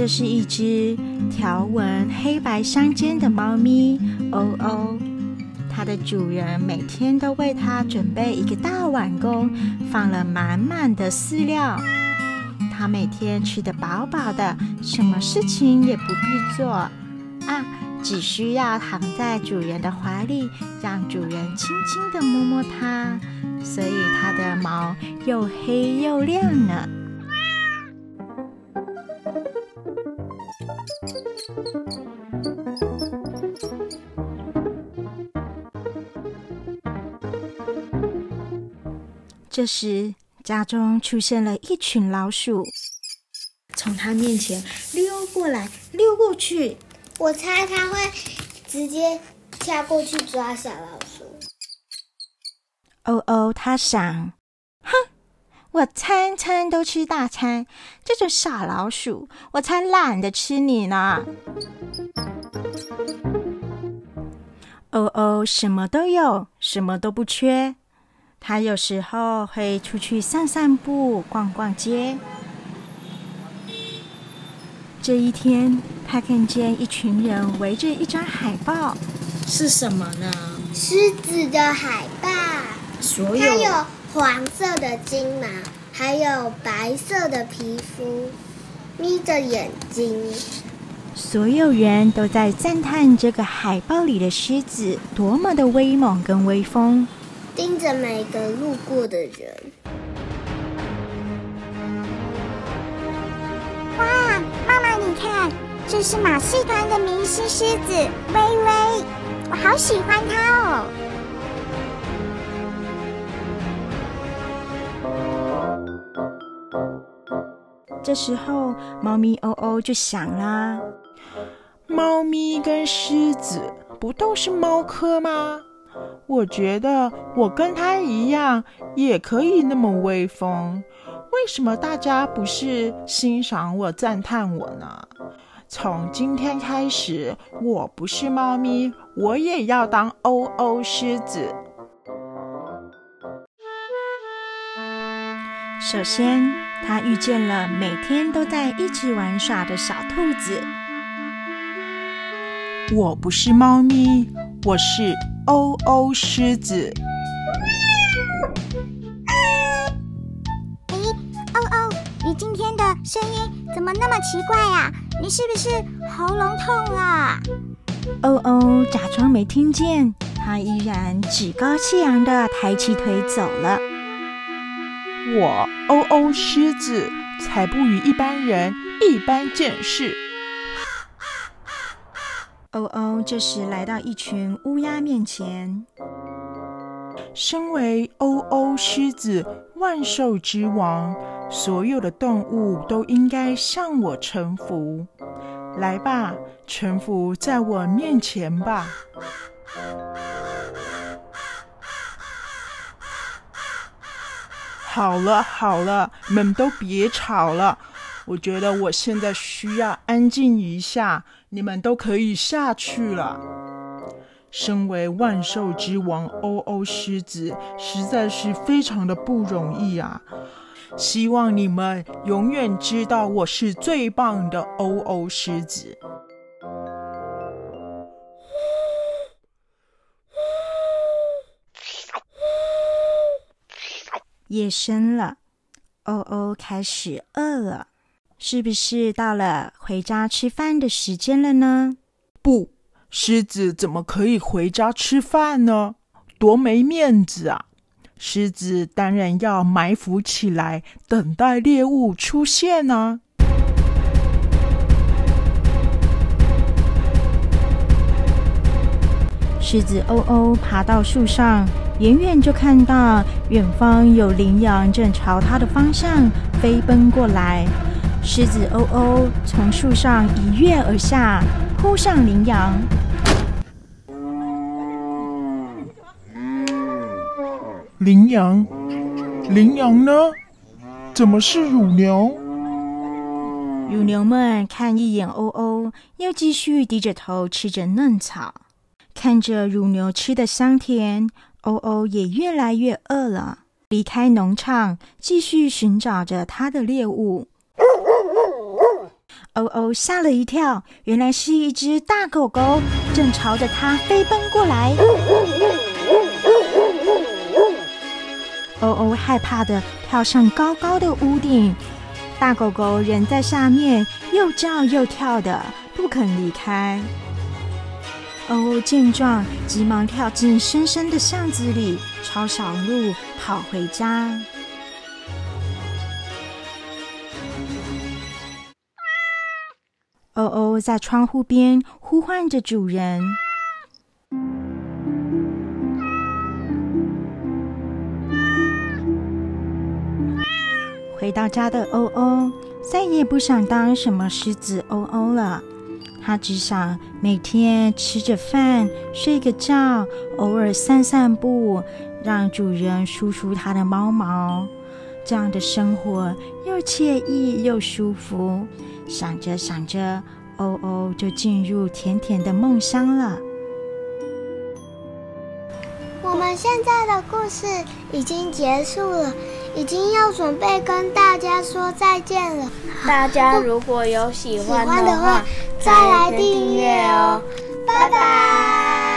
这是一只条纹黑白相间的猫咪欧欧，它的主人每天都为它准备一个大碗公，放了满满的饲料。它每天吃得饱饱的，什么事情也不必做啊，只需要躺在主人的怀里，让主人轻轻地摸摸它，所以它的毛又黑又亮呢。这时，家中出现了一群老鼠，从他面前溜过来，溜过去。我猜他会直接跳过去抓小老鼠。哦哦，他想，哼，我餐餐都吃大餐，这种小老鼠，我才懒得吃你呢。哦哦，什么都有，什么都不缺。他有时候会出去散散步、逛逛街。这一天，他看见一群人围着一张海报，是什么呢？狮子的海报。所它有黄色的金毛，还有白色的皮肤，眯着眼睛。所有人都在赞叹这个海报里的狮子多么的威猛跟威风。盯着每个路过的人。哇，妈妈，你看，这是马戏团的明星狮子微微，我好喜欢它哦。这时候，猫咪哦哦就想啦：猫咪跟狮子不都是猫科吗？我觉得我跟他一样，也可以那么威风。为什么大家不是欣赏我、赞叹我呢？从今天开始，我不是猫咪，我也要当欧欧狮子。首先，他遇见了每天都在一起玩耍的小兔子。我不是猫咪，我是。欧欧狮子，咦，欧欧，你今天的声音怎么那么奇怪呀？你是不是喉咙痛了？欧欧假装没听见，他依然趾高气扬的抬起腿走了。我欧欧狮子才不与一般人一般见识。欧欧这时来到一群乌鸦面前。身为欧欧狮子万兽之王，所有的动物都应该向我臣服。来吧，臣服在我面前吧。好了好了，你们都别吵了。我觉得我现在需要安静一下。你们都可以下去了。身为万兽之王，欧欧狮子实在是非常的不容易啊！希望你们永远知道我是最棒的欧欧狮子。夜深了，欧欧开始饿了。是不是到了回家吃饭的时间了呢？不，狮子怎么可以回家吃饭呢？多没面子啊！狮子当然要埋伏起来，等待猎物出现呢。狮子哦哦爬到树上，远远就看到远方有羚羊正朝它的方向飞奔过来。狮子欧欧从树上一跃而下，扑向羚羊。羚羊，羚羊呢？怎么是乳牛？乳牛们看一眼欧欧，又继续低着头吃着嫩草。看着乳牛吃的香甜，欧欧也越来越饿了。离开农场，继续寻找着它的猎物。欧欧吓了一跳，原来是一只大狗狗正朝着它飞奔过来。欧欧害怕的跳上高高的屋顶，大狗狗人在下面又叫又跳的，不肯离开。欧欧见状，急忙跳进深深的巷子里，抄小路跑回家。欧欧在窗户边呼唤着主人。回到家的欧欧再也不想当什么狮子欧欧了，他只想每天吃着饭、睡个觉，偶尔散散步，让主人梳梳他的毛毛。这样的生活又惬意又舒服。想着想着，欧欧就进入甜甜的梦乡了。我们现在的故事已经结束了，已经要准备跟大家说再见了。大家如果有喜欢的话，再来订阅哦，拜拜。